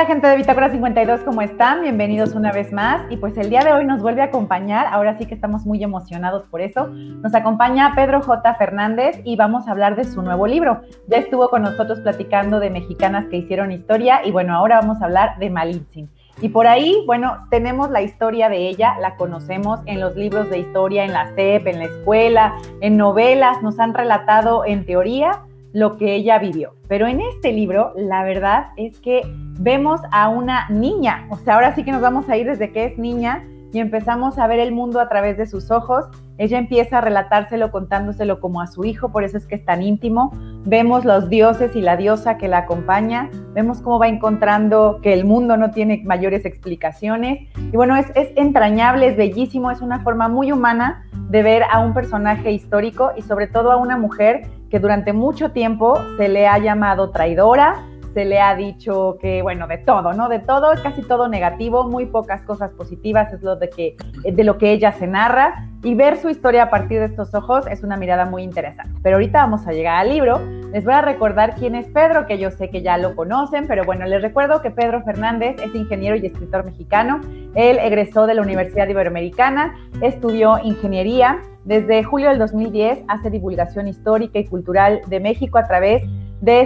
Hola gente de Bitácora 52, ¿cómo están? Bienvenidos una vez más. Y pues el día de hoy nos vuelve a acompañar, ahora sí que estamos muy emocionados por eso. Nos acompaña Pedro J. Fernández y vamos a hablar de su nuevo libro. Ya estuvo con nosotros platicando de mexicanas que hicieron historia y bueno, ahora vamos a hablar de Malintzin. Y por ahí, bueno, tenemos la historia de ella, la conocemos en los libros de historia, en la CEP, en la escuela, en novelas, nos han relatado en teoría lo que ella vivió. Pero en este libro, la verdad es que vemos a una niña, o sea, ahora sí que nos vamos a ir desde que es niña y empezamos a ver el mundo a través de sus ojos. Ella empieza a relatárselo contándoselo como a su hijo, por eso es que es tan íntimo. Vemos los dioses y la diosa que la acompaña, vemos cómo va encontrando que el mundo no tiene mayores explicaciones. Y bueno, es, es entrañable, es bellísimo, es una forma muy humana de ver a un personaje histórico y sobre todo a una mujer que durante mucho tiempo se le ha llamado traidora, se le ha dicho que, bueno, de todo, ¿no? De todo, casi todo negativo, muy pocas cosas positivas es lo de, que, de lo que ella se narra. Y ver su historia a partir de estos ojos es una mirada muy interesante. Pero ahorita vamos a llegar al libro. Les voy a recordar quién es Pedro, que yo sé que ya lo conocen, pero bueno, les recuerdo que Pedro Fernández es ingeniero y escritor mexicano. Él egresó de la Universidad Iberoamericana, estudió ingeniería. Desde julio del 2010 hace divulgación histórica y cultural de México a través de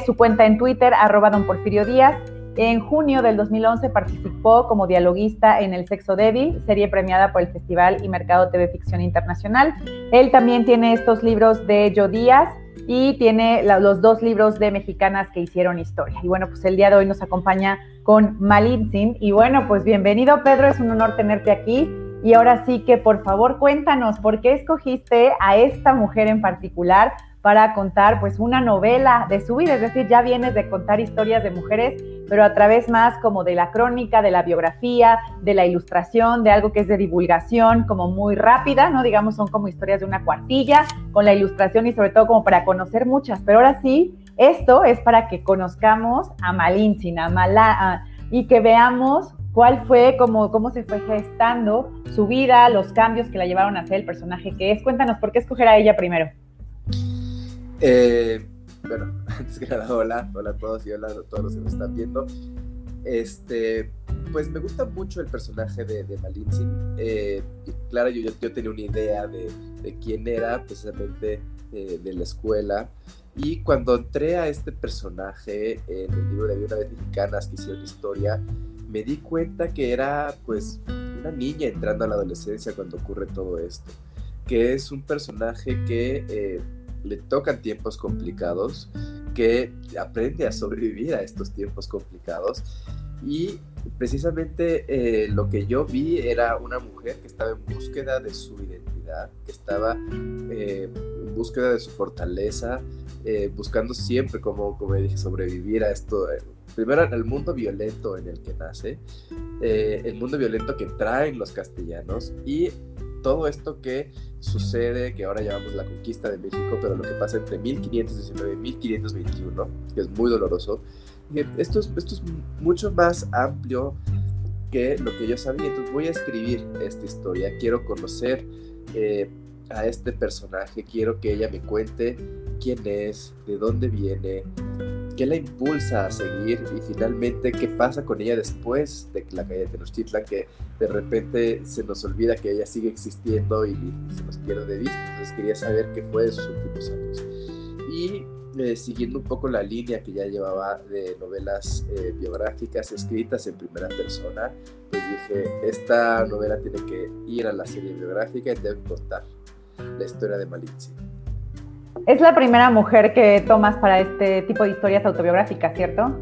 su cuenta en Twitter, arroba don Porfirio Díaz. En junio del 2011 participó como dialoguista en El Sexo Débil, serie premiada por el Festival y Mercado TV Ficción Internacional. Él también tiene estos libros de Yo Díaz y tiene los dos libros de mexicanas que hicieron historia. Y bueno, pues el día de hoy nos acompaña con Malintzin. Y bueno, pues bienvenido Pedro, es un honor tenerte aquí. Y ahora sí que por favor cuéntanos por qué escogiste a esta mujer en particular para contar pues una novela de su vida, es decir, ya vienes de contar historias de mujeres, pero a través más como de la crónica, de la biografía, de la ilustración, de algo que es de divulgación, como muy rápida, ¿no? Digamos, son como historias de una cuartilla, con la ilustración y sobre todo como para conocer muchas, pero ahora sí, esto es para que conozcamos a Malintzin, a Malá, y que veamos cuál fue, cómo, cómo se fue gestando su vida, los cambios que la llevaron a ser el personaje que es. Cuéntanos, ¿por qué escoger a ella primero? Eh, bueno, antes que nada, hola, hola a todos y hola a todos los que nos están viendo. Este, pues me gusta mucho el personaje de, de Malintzin. Eh, claro, yo, yo, tenía una idea de, de quién era, precisamente eh, de la escuela. Y cuando entré a este personaje en el libro de Una vez Mexicanas que hicieron historia, me di cuenta que era pues una niña entrando a la adolescencia cuando ocurre todo esto. Que es un personaje que eh, le tocan tiempos complicados, que aprende a sobrevivir a estos tiempos complicados y precisamente eh, lo que yo vi era una mujer que estaba en búsqueda de su identidad, que estaba eh, en búsqueda de su fortaleza, eh, buscando siempre, como, como dije, sobrevivir a esto. primero el mundo violento en el que nace, el mundo violento que traen los castellanos y todo esto que sucede, que ahora llamamos la conquista de México, pero lo que pasa entre 1519 y 1521, que es muy doloroso, esto es, mucho más amplio que lo que yo sabía. Entonces voy a escribir esta historia, quiero conocer eh, a este personaje, quiero que ella me cuente quién es, de dónde viene, qué la impulsa a seguir y finalmente qué pasa con ella después de la caída de Tenochtitlan, que de repente se nos olvida que ella sigue existiendo y, se nos pierde de vista. Entonces quería saber qué fue de sus últimos años. Y eh, siguiendo un poco la línea que ya llevaba de novelas eh, biográficas escritas en primera persona, pues dije, esta novela tiene que ir a la serie biográfica y debe contar la historia de Malintzin. Es la primera mujer que tomas para este tipo de historias autobiográficas, ¿cierto?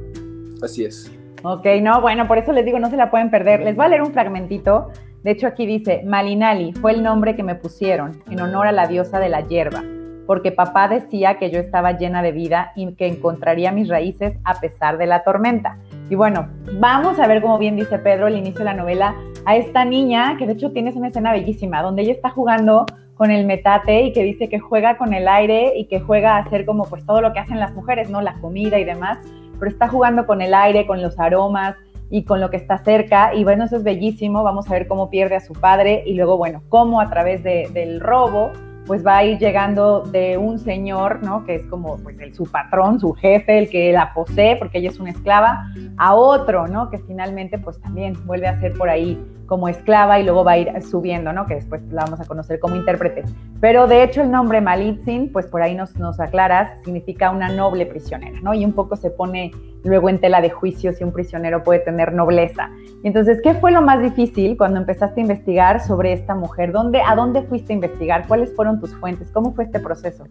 Así es. Ok, no, bueno, por eso les digo, no se la pueden perder. Les voy a leer un fragmentito. De hecho, aquí dice, Malinali fue el nombre que me pusieron en honor a la diosa de la hierba, porque papá decía que yo estaba llena de vida y que encontraría mis raíces a pesar de la tormenta. Y bueno, vamos a ver, como bien dice Pedro, el inicio de la novela, a esta niña, que de hecho tienes una escena bellísima, donde ella está jugando con el metate y que dice que juega con el aire y que juega a hacer como pues todo lo que hacen las mujeres, ¿no? La comida y demás, pero está jugando con el aire, con los aromas y con lo que está cerca y bueno, eso es bellísimo, vamos a ver cómo pierde a su padre y luego bueno, cómo a través del robo pues va a ir llegando de un señor, ¿no? Que es como pues su patrón, su jefe, el que la posee, porque ella es una esclava, a otro, ¿no? Que finalmente pues también vuelve a ser por ahí como esclava y luego va a ir subiendo, ¿no? Que después la vamos a conocer como intérprete. Pero de hecho el nombre Malitzin, pues por ahí nos, nos aclaras, significa una noble prisionera, ¿no? Y un poco se pone luego en tela de juicio si un prisionero puede tener nobleza. Entonces, ¿qué fue lo más difícil cuando empezaste a investigar sobre esta mujer? ¿Dónde, ¿A dónde fuiste a investigar? ¿Cuáles fueron tus fuentes? ¿Cómo fue este proceso?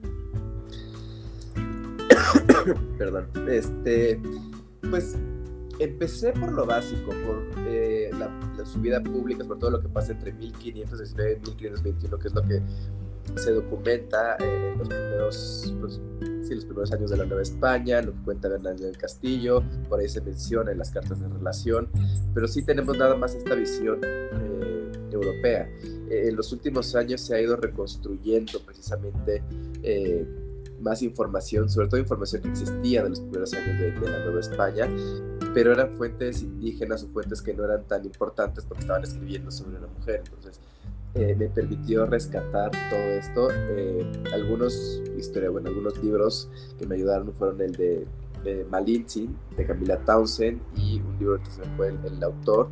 Perdón. Este, pues empecé por lo básico, por eh, la, su vida pública, por todo lo que pasa entre 1519 y 1521, que es lo que se documenta en los primeros, pues, sí, los primeros años de la Nueva España, lo que cuenta Bernal del Castillo, por ahí se menciona en las cartas de relación, pero sí tenemos nada más esta visión eh, europea. Eh, en los últimos años se ha ido reconstruyendo precisamente más información, sobre todo información que existía de los primeros años de, de la Nueva España, pero eran fuentes indígenas o fuentes que no eran tan importantes porque estaban escribiendo sobre la mujer. Entonces, eh, me permitió rescatar todo esto. Eh, algunos historia, bueno, algunos libros que me ayudaron fueron el de, de Malintzin, de Camila Townsend, y un libro que se fue el, autor,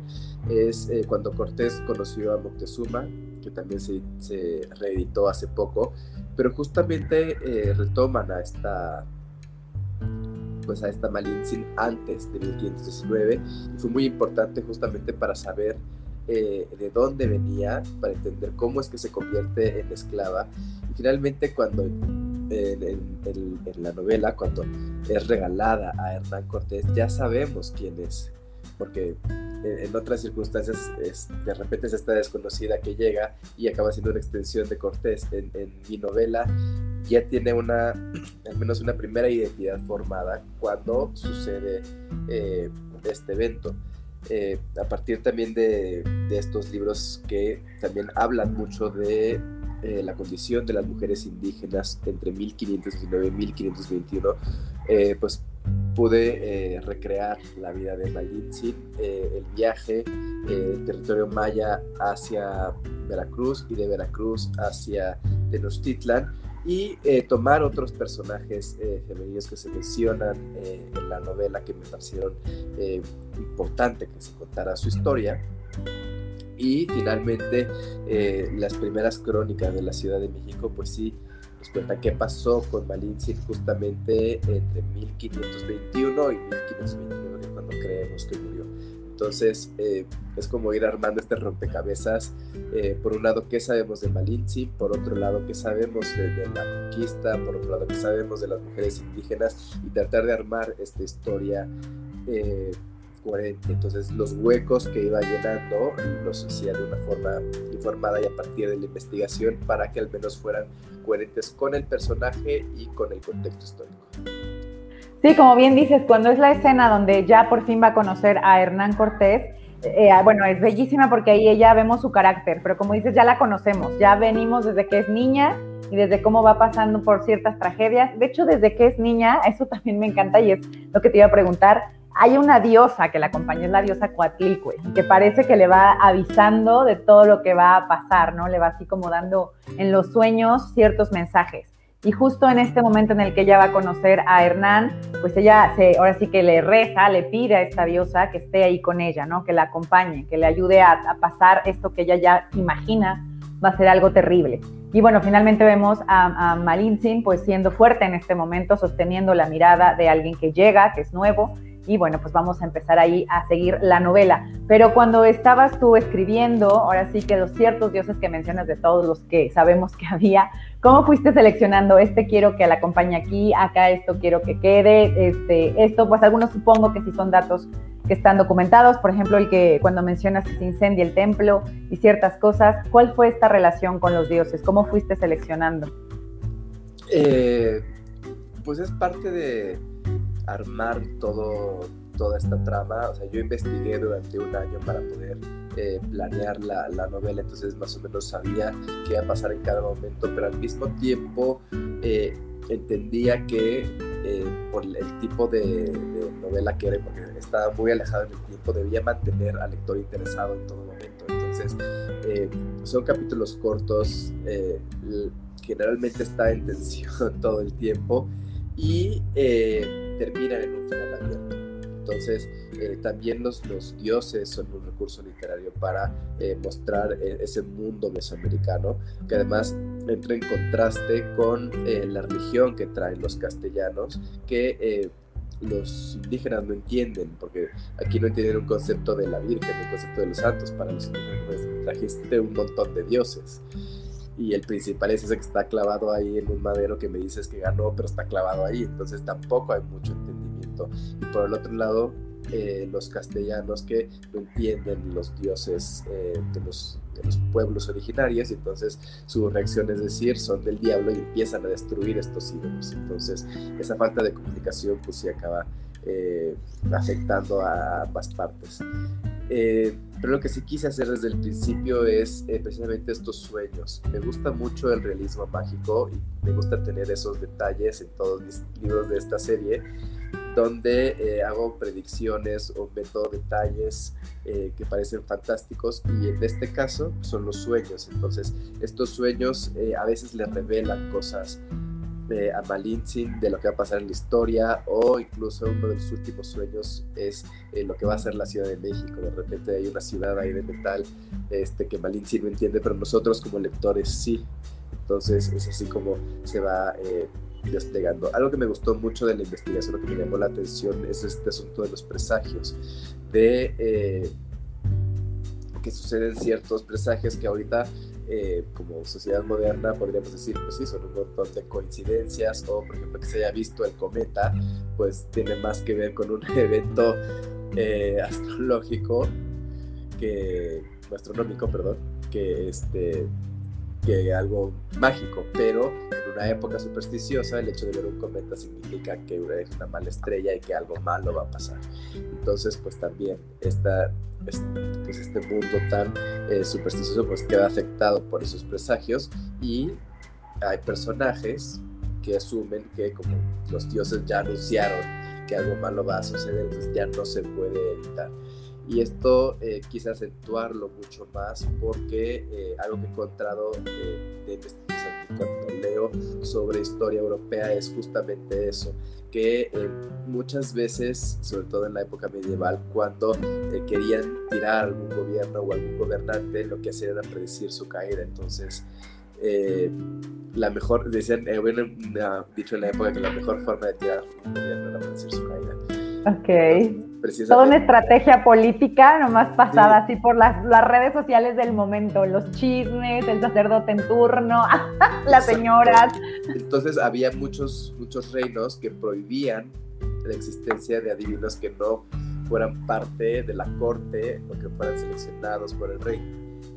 es eh, Cuando Cortés conoció a Moctezuma, que también se, se reeditó hace poco, pero justamente retoman a esta pues a esta Malintzin antes de 1519 y fue muy importante justamente para saber eh, de dónde venía, para entender cómo es que se convierte en esclava. Y finalmente cuando en, la novela, cuando es regalada a Hernán Cortés, ya sabemos quién es, porque en, otras circunstancias es, de repente es esta desconocida que llega y acaba siendo una extensión de Cortés. En, en mi novela ya tiene una, al menos una primera identidad formada cuando sucede eh, este evento. Eh, a partir también de, estos libros que también hablan mucho de eh, la condición de las mujeres indígenas entre 1519 y 1521, pues pude recrear la vida de Malintzin, el viaje, el territorio maya hacia Veracruz y de Veracruz hacia Tenochtitlan y eh, tomar otros personajes eh, femeninos que se mencionan eh, en la novela que me parecieron importante que se contara su historia. Y finalmente las primeras crónicas de la Ciudad de México, pues sí, nos cuentan qué pasó con Malintzin justamente entre 1521 y 1529, cuando creemos que murió. Entonces, eh, es como ir armando este rompecabezas. Eh, por un lado, ¿qué sabemos de Malinche? Por otro lado, ¿qué sabemos de, la conquista? Por otro lado, ¿qué sabemos de las mujeres indígenas? Y tratar de armar esta historia eh, coherente. Entonces, los huecos que iba llenando los hacía de una forma informada y a partir de la investigación para que al menos fueran coherentes con el personaje y con el contexto histórico. Sí, como bien dices, cuando es la escena donde ya por fin va a conocer a Hernán Cortés, eh, bueno, es bellísima porque ahí ella vemos su carácter, pero como dices, ya la conocemos, ya venimos desde que es niña y desde cómo va pasando por ciertas tragedias. De hecho, desde que es niña, eso también me encanta y es lo que te iba a preguntar. Hay una diosa que la acompaña, es la diosa Coatlicue, que parece que le va avisando de todo lo que va a pasar, ¿no? Le va así como dando en los sueños ciertos mensajes. Y justo en este momento en el que ella va a conocer a Hernán, pues ella se, ahora sí que le reza, le pide a esta diosa que esté ahí con ella, ¿no? Que la acompañe, que le ayude a, pasar esto que ella ya imagina va a ser algo terrible. Y bueno, finalmente vemos a, a Malintzin pues siendo fuerte en este momento, sosteniendo la mirada de alguien que llega, que es nuevo, y bueno, pues vamos a empezar ahí a seguir la novela. Pero cuando estabas tú escribiendo, ahora sí que los ciertos dioses que mencionas de todos los que sabemos que había, ¿cómo fuiste seleccionando? Este quiero que la acompañe aquí, acá esto quiero que quede, este, esto, pues algunos supongo que sí son datos que están documentados, por ejemplo, el que cuando mencionas que se incendia el templo y ciertas cosas, ¿cuál fue esta relación con los dioses? ¿Cómo fuiste seleccionando? Eh, pues es parte de, armar todo, toda esta trama. O sea, yo investigué durante un año para poder eh, planear la, la, novela, entonces más o menos sabía qué iba a pasar en cada momento, pero al mismo tiempo eh, entendía que eh, por el tipo de, novela que era, porque estaba muy alejado en el tiempo, debía mantener al lector interesado en todo momento. Entonces, son capítulos cortos, generalmente está en tensión todo el tiempo y terminan en un final abierto. Entonces, eh, también los, los, dioses son un recurso literario para eh, mostrar eh, ese mundo mesoamericano, que además entra en contraste con la religión que traen los castellanos, que los indígenas no entienden, porque aquí no entienden un concepto de la Virgen, un concepto de los santos. Para los indígenas pues, trajiste un montón de dioses y el principal es ese que está clavado ahí en un madero que me dices que ganó, pero está clavado ahí, entonces tampoco hay mucho entendimiento. Y por el otro lado, eh, los castellanos que no entienden los dioses eh, de, los, de, los, pueblos originarios y entonces su reacción es decir son del diablo y empiezan a destruir estos ídolos entonces esa falta de comunicación pues sí acaba eh, afectando a ambas partes pero lo que sí quise hacer desde el principio es precisamente estos sueños. Me gusta mucho el realismo mágico y me gusta tener esos detalles en todos mis libros de esta serie donde eh, hago predicciones o meto detalles eh, que parecen fantásticos y en este caso son los sueños. Entonces, estos sueños eh, a veces le revelan cosas a Malintzin de lo que va a pasar en la historia o incluso uno de los últimos sueños es lo que va a ser la Ciudad de México. De repente hay una ciudad ahí de metal este, que Malintzin no entiende, pero nosotros como lectores sí. Entonces es así como se va desplegando. Algo que me gustó mucho de la investigación, lo que me llamó la atención, es este asunto de los presagios, de eh, que suceden ciertos presagios que ahorita, eh, como sociedad moderna, podríamos decir, pues sí, son un montón de coincidencias, o por ejemplo que se haya visto el cometa, pues tiene más que ver con un evento eh, astrológico que, astronómico, perdón, que este que algo mágico, pero en una época supersticiosa el hecho de ver un cometa significa que es una mala estrella y que algo malo va a pasar. Entonces, pues también esta, pues este mundo tan eh, supersticioso pues queda afectado por esos presagios y hay personajes que asumen que como los dioses ya anunciaron que algo malo va a suceder, pues ya no se puede evitar. Y esto eh, quise acentuarlo mucho más porque eh, algo que he encontrado eh, de, cuando leo sobre historia europea es justamente eso, que muchas veces, sobre todo en la época medieval, cuando querían tirar algún gobierno o algún gobernante, lo que hacían era predecir su caída. Entonces, la mejor, decían, bueno, dicho en la época que la mejor forma de tirar un gobierno era predecir su caída. Ok. Toda una estrategia política nomás pasada así por las, las, redes sociales del momento, los chismes, el sacerdote en turno, las señoras. Entonces había muchos, muchos reinos que prohibían la existencia de adivinos que no fueran parte de la corte o que fueran seleccionados por el rey.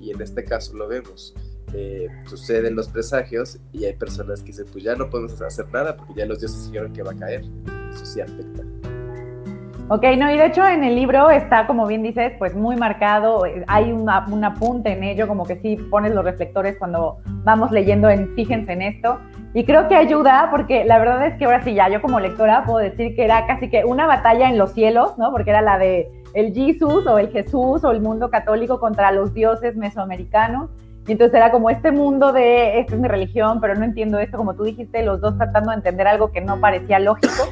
Y en este caso lo vemos. Eh, suceden los presagios y hay personas que dicen, pues ya no podemos hacer nada porque ya los dioses dijeron que va a caer. Eso sí afecta. Ok, no, y de hecho en el libro está, como bien dices, pues muy marcado, hay una, un apunte en ello, como que sí pones los reflectores cuando vamos leyendo en fíjense en esto, y creo que ayuda porque la verdad es que ahora sí ya yo como lectora puedo decir que era casi que una batalla en los cielos, ¿no? Porque era la de el Jesús o el Jesús o el mundo católico contra los dioses mesoamericanos. Y entonces era como este mundo de, esta es mi religión, pero no entiendo esto, como tú dijiste, los dos tratando de entender algo que no parecía lógico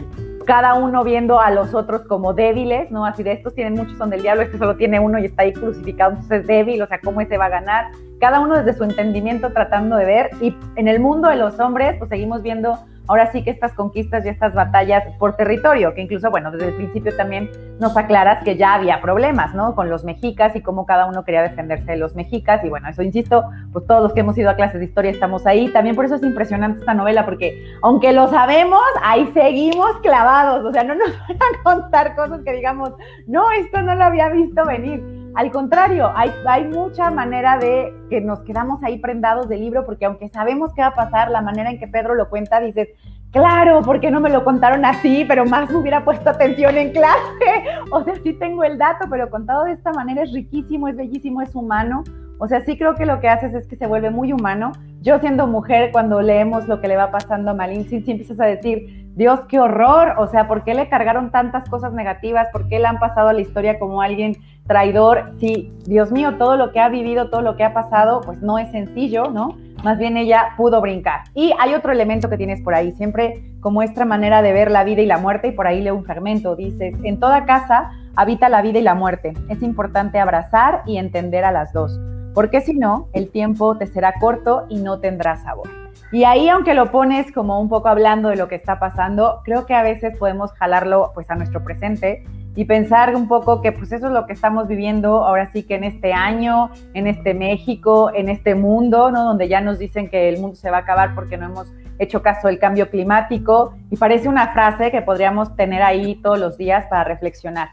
cada uno viendo a los otros como débiles, ¿no? Así de estos tienen muchos, son del diablo, este solo tiene uno y está ahí crucificado, entonces es débil, o sea, ¿cómo ese va a ganar? Cada uno desde su entendimiento tratando de ver, y en el mundo de los hombres, pues seguimos viendo ahora sí que estas conquistas y estas batallas por territorio, que incluso, bueno, desde el principio también nos aclaras que ya había problemas, ¿no? Con los mexicas y cómo cada uno quería defenderse de los mexicas, y bueno, eso insisto, pues todos los que hemos ido a clases de historia estamos ahí. También por eso es impresionante esta novela, porque aunque lo sabemos, ahí seguimos clavados, o sea, no nos van a contar cosas que digamos, no, esto no lo había visto venir al contrario, hay, mucha manera de que nos quedamos ahí prendados del libro, porque aunque sabemos qué va a pasar, la manera en que Pedro lo cuenta, dices, claro, porque no me lo contaron así, pero más me hubiera puesto atención en clase. O sea, sí tengo el dato, pero contado de esta manera es riquísimo, es bellísimo, es humano. O sea, sí creo que lo que haces es que se vuelve muy humano. Yo siendo mujer, cuando leemos lo que le va pasando a Malin, sí, sí empiezas a decir, Dios, qué horror. O sea, ¿por qué le cargaron tantas cosas negativas? ¿Por qué le han pasado a la historia como alguien traidor? Sí, Dios mío, todo lo que ha vivido, todo lo que ha pasado, pues no es sencillo, ¿no? más bien ella pudo brincar. Y hay otro elemento que tienes por ahí, siempre como esta manera de ver la vida y la muerte, y por ahí leo un fragmento, dices, en toda casa habita la vida y la muerte, es importante abrazar y entender a las dos, porque si no, el tiempo te será corto y no tendrá sabor. Y ahí, aunque lo pones como un poco hablando de lo que está pasando, creo que a veces podemos jalarlo pues a nuestro presente y pensar un poco que pues eso es lo que estamos viviendo ahora sí que en este año, en este México, en este mundo, ¿no? Donde ya nos dicen que el mundo se va a acabar porque no hemos hecho caso del cambio climático y parece una frase que podríamos tener ahí todos los días para reflexionar.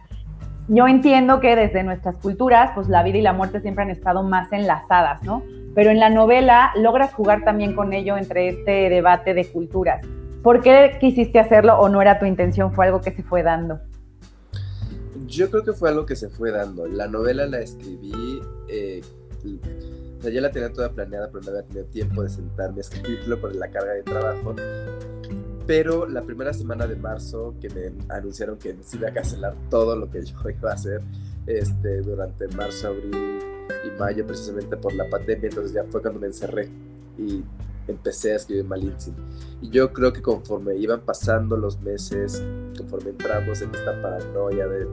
Yo entiendo que desde nuestras culturas, pues la vida y la muerte siempre han estado más enlazadas, ¿no? Pero en la novela logras jugar también con ello entre este debate de culturas. ¿Por qué quisiste hacerlo o no era tu intención? Fue algo que se fue dando. Yo creo que fue algo que se fue dando. La novela la escribí, eh, o sea, ya la tenía toda planeada, pero no había tenido tiempo de sentarme a escribirlo por la carga de trabajo. Pero la primera semana de marzo, que me anunciaron que se iba a cancelar todo lo que yo iba a hacer este, durante marzo, abril y mayo, precisamente por la pandemia, entonces ya fue cuando me encerré y empecé a escribir Malintzin. Y yo creo que conforme iban pasando los meses, conforme entramos en esta paranoia de,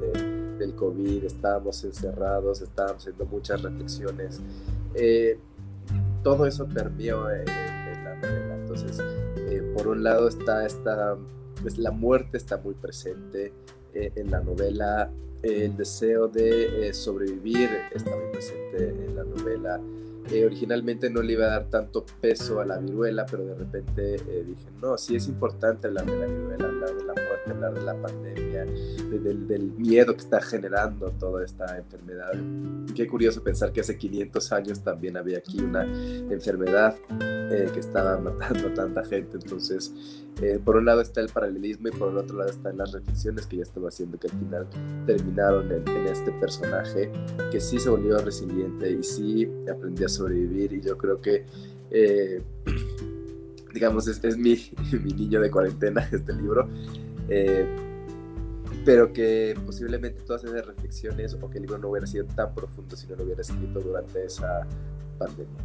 del COVID, estábamos encerrados, estábamos haciendo muchas reflexiones, eh, todo eso permeó en, la novela. Entonces, eh, por un lado está esta, pues la muerte está muy presente eh, en la novela, el deseo de sobrevivir está muy presente en la novela originalmente no le iba a dar tanto peso a la viruela, pero de repente eh, dije, no, sí es importante hablar de la viruela, hablar de la muerte, hablar de la pandemia, del, miedo que está generando toda esta enfermedad. qué curioso pensar que hace 500 años también había aquí una enfermedad eh, que estaba matando a tanta gente. Entonces, eh, por un lado está el paralelismo y por el otro lado están las reflexiones que ya estaba haciendo que al final terminaron en, en este personaje que sí se volvió resiliente y sí aprendió a sobrevivir y yo creo que, eh, digamos, es, mi, mi, niño de cuarentena este libro, eh, pero que posiblemente todas esas reflexiones o que el libro no hubiera sido tan profundo si no lo hubiera escrito durante esa pandemia.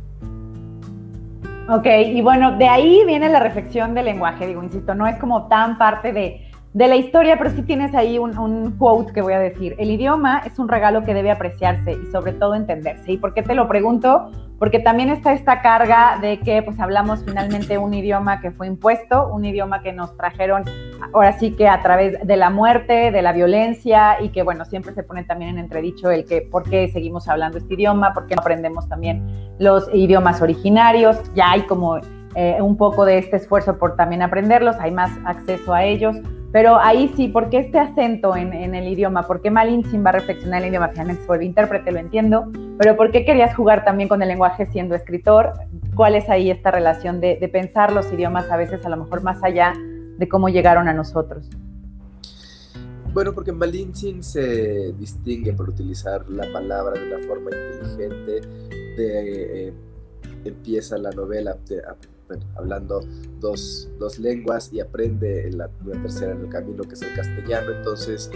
Ok, y bueno, de ahí viene la reflexión del lenguaje, digo, insisto, no es como tan parte de de la historia, pero sí tienes ahí un, quote que voy a decir. El idioma es un regalo que debe apreciarse y sobre todo entenderse. ¿Y por qué te lo pregunto? Porque también está esta carga de que pues hablamos finalmente un idioma que fue impuesto, un idioma que nos trajeron ahora sí que a través de la muerte, de la violencia y que bueno, siempre se pone también en entredicho el que por qué seguimos hablando este idioma, por qué no aprendemos también los idiomas originarios. Ya hay como eh, un poco de este esfuerzo por también aprenderlos, hay más acceso a ellos pero ahí sí, ¿por qué este acento en, el idioma? ¿Por qué Malintzin va a reflexionar el idioma? Finalmente se vuelve intérprete, lo entiendo, pero ¿por qué querías jugar también con el lenguaje siendo escritor? ¿Cuál es ahí esta relación de, pensar los idiomas a veces a lo mejor más allá de cómo llegaron a nosotros? Bueno, porque Malintzin se distingue por utilizar la palabra de una forma inteligente, de, eh, empieza la novela hablando dos, lenguas y aprende la, tercera en el camino, que es el castellano. Entonces,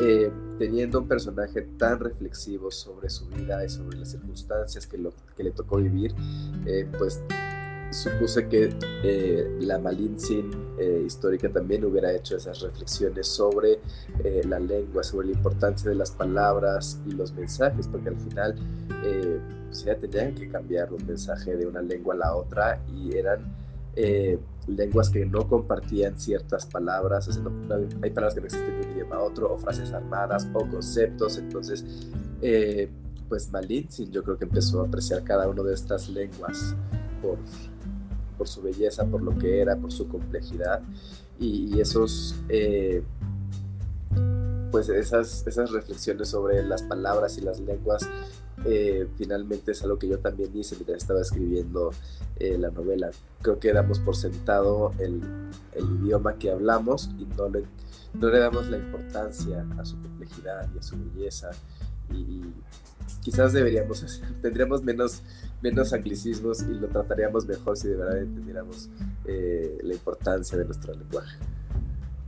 eh, teniendo un personaje tan reflexivo sobre su vida y sobre las circunstancias que, lo, que le tocó vivir, eh, pues supuse que eh, la Malintzin eh, histórica también hubiera hecho esas reflexiones sobre la lengua, sobre la importancia de las palabras y los mensajes, porque al final ya tenían que cambiar un mensaje de una lengua a la otra y eran lenguas que no compartían ciertas palabras, hay palabras que no existen de un idioma a otro, o frases armadas, o conceptos, entonces pues Malintzin yo creo que empezó a apreciar cada una de estas lenguas por, por su belleza, por lo que era, por su complejidad y, esos, eh, pues esas, esas reflexiones sobre las palabras y las lenguas eh, finalmente es algo que yo también hice mientras estaba escribiendo eh, la novela. Creo que damos por sentado el, el idioma que hablamos y no le, no le, damos la importancia a su complejidad y a su belleza. Y, quizás deberíamos, tendríamos menos, menos anglicismos y lo trataríamos mejor si de verdad entendiéramos eh, la importancia de nuestro lenguaje.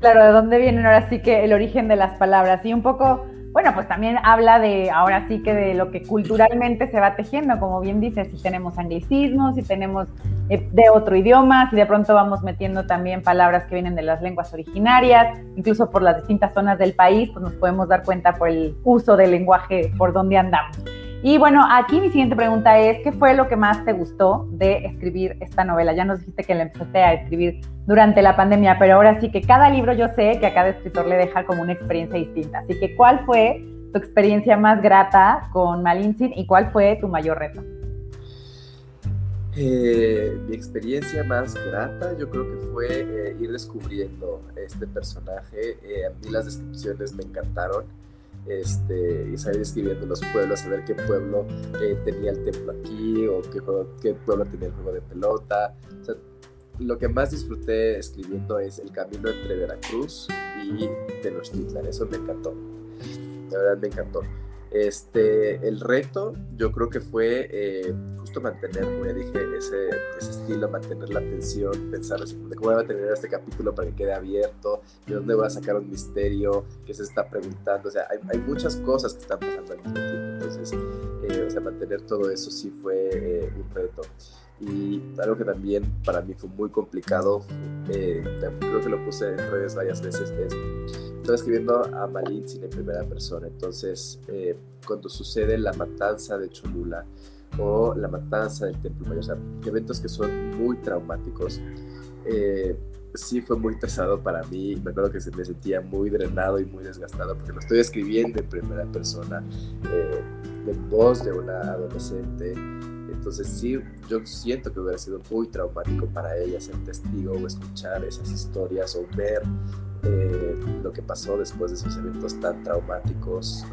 Claro, ¿de dónde vienen ahora sí que el origen de las palabras? Y un poco bueno, pues también habla de, ahora sí que de lo que culturalmente se va tejiendo, como bien dices, si tenemos anglicismos, si tenemos eh, de otro idioma, si de pronto vamos metiendo también palabras que vienen de las lenguas originarias, incluso por las distintas zonas del país, pues nos podemos dar cuenta por el uso del lenguaje por donde andamos. Y bueno, aquí mi siguiente pregunta es, ¿qué fue lo que más te gustó de escribir esta novela? Ya nos dijiste que la empezaste a escribir durante la pandemia, pero ahora sí que cada libro yo sé que a cada escritor le deja como una experiencia distinta. Así que, ¿cuál fue tu experiencia más grata con Malintzin y cuál fue tu mayor reto? Eh, mi experiencia más grata yo creo que fue eh, ir descubriendo este personaje. Eh, a mí las descripciones me encantaron este, y salir escribiendo los pueblos, saber qué pueblo eh, tenía el templo aquí o qué, pueblo tenía el juego de pelota. Lo que más disfruté escribiendo es el camino entre Veracruz y Tenochtitlan. Eso me encantó. La verdad me encantó. Este, el reto yo creo que fue eh, justo mantener, como ya dije, ese, ese, estilo, mantener la atención, pensar de cómo va a tener este capítulo para que quede abierto, de dónde voy a sacar un misterio, qué se está preguntando, o sea, hay, hay muchas cosas que están pasando al mismo tiempo, entonces, eh, o sea, mantener todo eso sí fue eh, un reto. Y algo que también para mí fue muy complicado, creo que lo puse en redes varias veces, es estaba escribiendo a Malintzin en primera persona, entonces eh, cuando sucede la matanza de Cholula o la matanza del Templo Mayor, o sea, eventos que son muy traumáticos, eh, sí fue muy pesado para mí, me acuerdo que se me sentía muy drenado y muy desgastado porque lo estoy escribiendo en primera persona, eh, voz de una adolescente, entonces sí, yo siento que hubiera sido muy traumático para ella ser testigo o escuchar esas historias o ver eh, lo que pasó después de esos eventos tan traumáticos.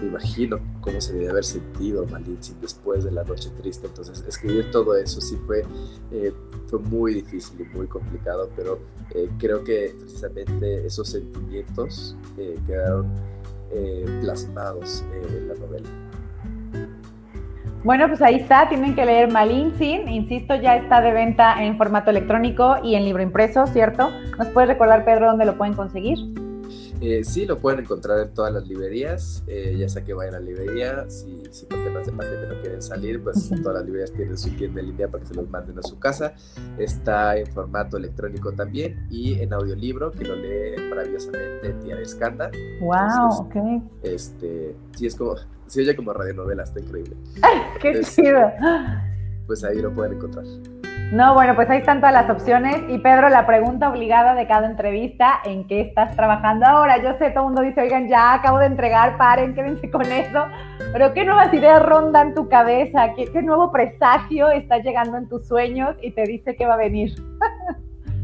me imagino cómo se debe haber sentido Malintzin después de la noche triste. Entonces, escribir todo eso sí fue, eh, fue muy difícil y muy complicado, pero eh, creo que precisamente esos sentimientos quedaron plasmados en la novela. Bueno, pues ahí está, tienen que leer Malintzin, insisto, ya está de venta en formato electrónico y en libro impreso, ¿cierto? ¿Nos puedes recordar, Pedro, dónde lo pueden conseguir? Eh, sí, lo pueden encontrar en todas las librerías, eh, ya sea que vayan a la librería, si, si por temas de pandemia no quieren salir, pues todas las librerías tienen su tienda en línea para que se los manden a su casa. Está en formato electrónico también y en audiolibro, que lo lee maravillosamente Tía Escanda. ¡Wow! ok. Este, sí, es como, se oye como radionovela, está increíble. ¡Qué chido! Pues ahí lo pueden encontrar. No, bueno, pues ahí están todas las opciones. Y Pedro, la pregunta obligada de cada entrevista, ¿en qué estás trabajando ahora? Yo sé, todo el mundo dice, oigan, ya acabo de entregar, paren, quédense con eso. Pero ¿qué nuevas ideas rondan tu cabeza? ¿Qué, nuevo presagio está llegando en tus sueños y te dice que va a venir?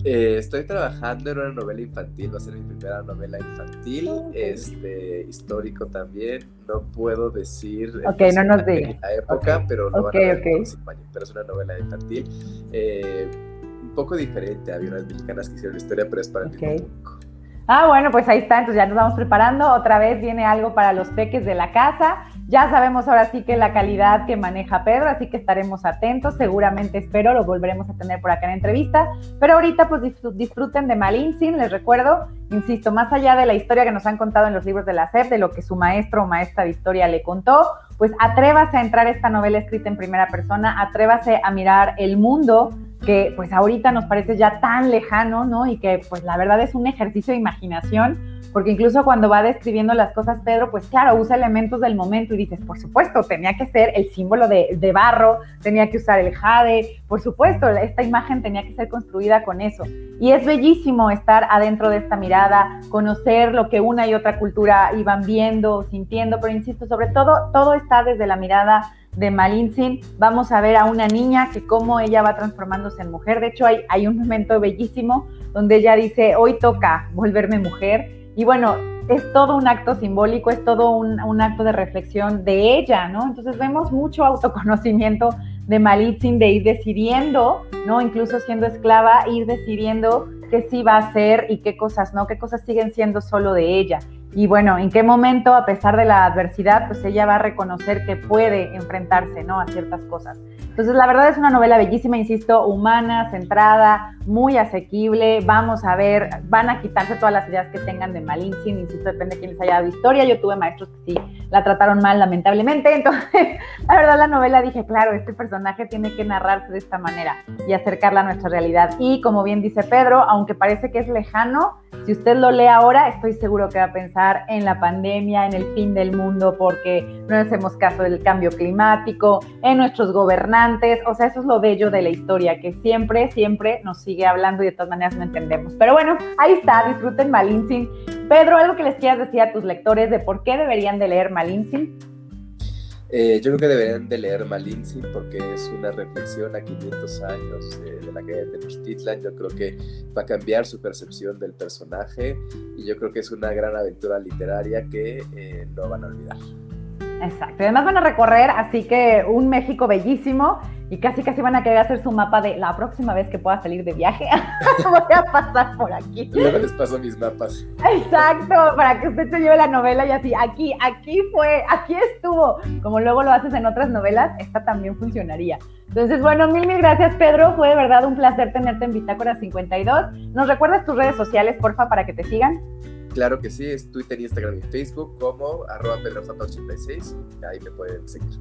Eh, estoy trabajando en una novela infantil, va a ser mi primera novela infantil, este, histórico también. No puedo decir ok, no nos la época, pero no okay, van a pero es una novela infantil. Eh, un poco diferente a aviones mexicanas que hicieron historia, pero es para el mismo público. Ah, bueno, pues ahí está, entonces ya nos vamos preparando. Otra vez viene algo para los peques de la casa. Ya sabemos ahora sí que la calidad que maneja Pedro, así que estaremos atentos. Seguramente espero, lo volveremos a tener por acá en entrevista. Pero ahorita pues disfruten de Malintzin, les recuerdo, insisto, más allá de la historia que nos han contado en los libros de la SEP, de lo que su maestro o maestra de historia le contó, pues atrévase a entrar esta novela escrita en primera persona, atrévase a mirar el mundo que pues ahorita nos parece ya tan lejano, ¿no? Y que pues la verdad es un ejercicio de imaginación, porque incluso cuando va describiendo las cosas Pedro, pues claro, usa elementos del momento y dices, por supuesto, tenía que ser el símbolo de, de barro, tenía que usar el jade, por supuesto, esta imagen tenía que ser construida con eso. Y es bellísimo estar adentro de esta mirada, conocer lo que una y otra cultura iban viendo, sintiendo, pero insisto, sobre todo, todo está desde la mirada de Malintzin, vamos a ver a una niña que cómo ella va transformándose en mujer. De hecho, hay, un momento bellísimo donde ella dice, hoy toca volverme mujer. Y bueno, es todo un acto simbólico, es todo un, un, acto de reflexión de ella, ¿no? Entonces vemos mucho autoconocimiento de Malitzin, de ir decidiendo, ¿no? Incluso siendo esclava, ir decidiendo qué sí va a hacer y qué cosas no, qué cosas siguen siendo solo de ella. Y bueno, en qué momento, a pesar de la adversidad, pues ella va a reconocer que puede enfrentarse, ¿no? A ciertas cosas. Entonces, la verdad es una novela bellísima, insisto, humana, centrada, muy asequible. Vamos a ver, van a quitarse todas las ideas que tengan de Malintzin, insisto, depende de quién les haya dado historia. Yo tuve maestros que sí la trataron mal, lamentablemente. Entonces, la verdad, la novela dije, claro, este personaje tiene que narrarse de esta manera y acercarla a nuestra realidad. Y como bien dice Pedro, aunque parece que es lejano, si usted lo lee ahora, estoy seguro que va a pensar en la pandemia, en el fin del mundo, porque no hacemos caso del cambio climático, en nuestros gobernantes. O sea, eso es lo bello de la historia, que siempre, siempre nos sigue hablando y de todas maneras no entendemos. Pero bueno, ahí está, disfruten Malintzin. Pedro, algo que les quieras decir a tus lectores de por qué deberían de leer Malintzin. Eh, yo creo que deberían de leer Malintzin porque es una reflexión a 500 años de, de la caída de Tenochtitlan. Yo creo que va a cambiar su percepción del personaje y yo creo que es una gran aventura literaria que eh, no van a olvidar. Exacto. Y además van a recorrer, así que un México bellísimo y casi casi van a querer hacer su mapa de la próxima vez que pueda salir de viaje, voy a pasar por aquí. Luego les paso mis mapas. Exacto, para que usted se lleve la novela y así, aquí, aquí fue, aquí estuvo. Como luego lo haces en otras novelas, esta también funcionaría. Entonces, bueno, mil, mil gracias, Pedro. Fue de verdad un placer tenerte en Bitácora 52. ¿Nos recuerdas tus redes sociales, porfa, para que te sigan? Claro que sí, es Twitter, Instagram y Facebook como arroba pedrofata86. Ahí me pueden seguir.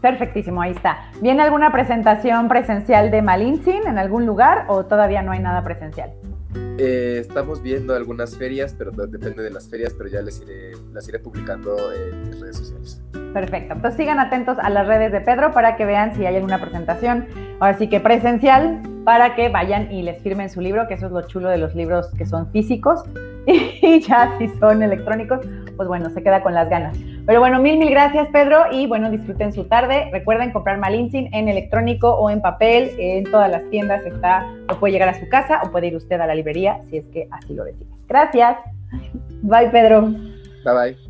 Perfectísimo, ahí está. ¿Viene alguna presentación presencial de Malintzin en algún lugar o todavía no hay nada presencial? Eh, estamos viendo algunas ferias, pero depende de las ferias, pero ya les iré, las iré publicando en mis redes sociales. Perfecto. Entonces sigan atentos a las redes de Pedro para que vean si hay alguna presentación. Ahora sí que presencial para que vayan y les firmen su libro, que eso es lo chulo de los libros que son físicos. Y ya si son electrónicos, pues bueno, se queda con las ganas. Pero bueno, mil, mil gracias, Pedro. Y bueno, disfruten su tarde. Recuerden comprar Malintzin en electrónico o en papel. En todas las tiendas está, o puede llegar a su casa o puede ir usted a la librería si es que así lo decide. Gracias. Bye, Pedro. Bye, bye.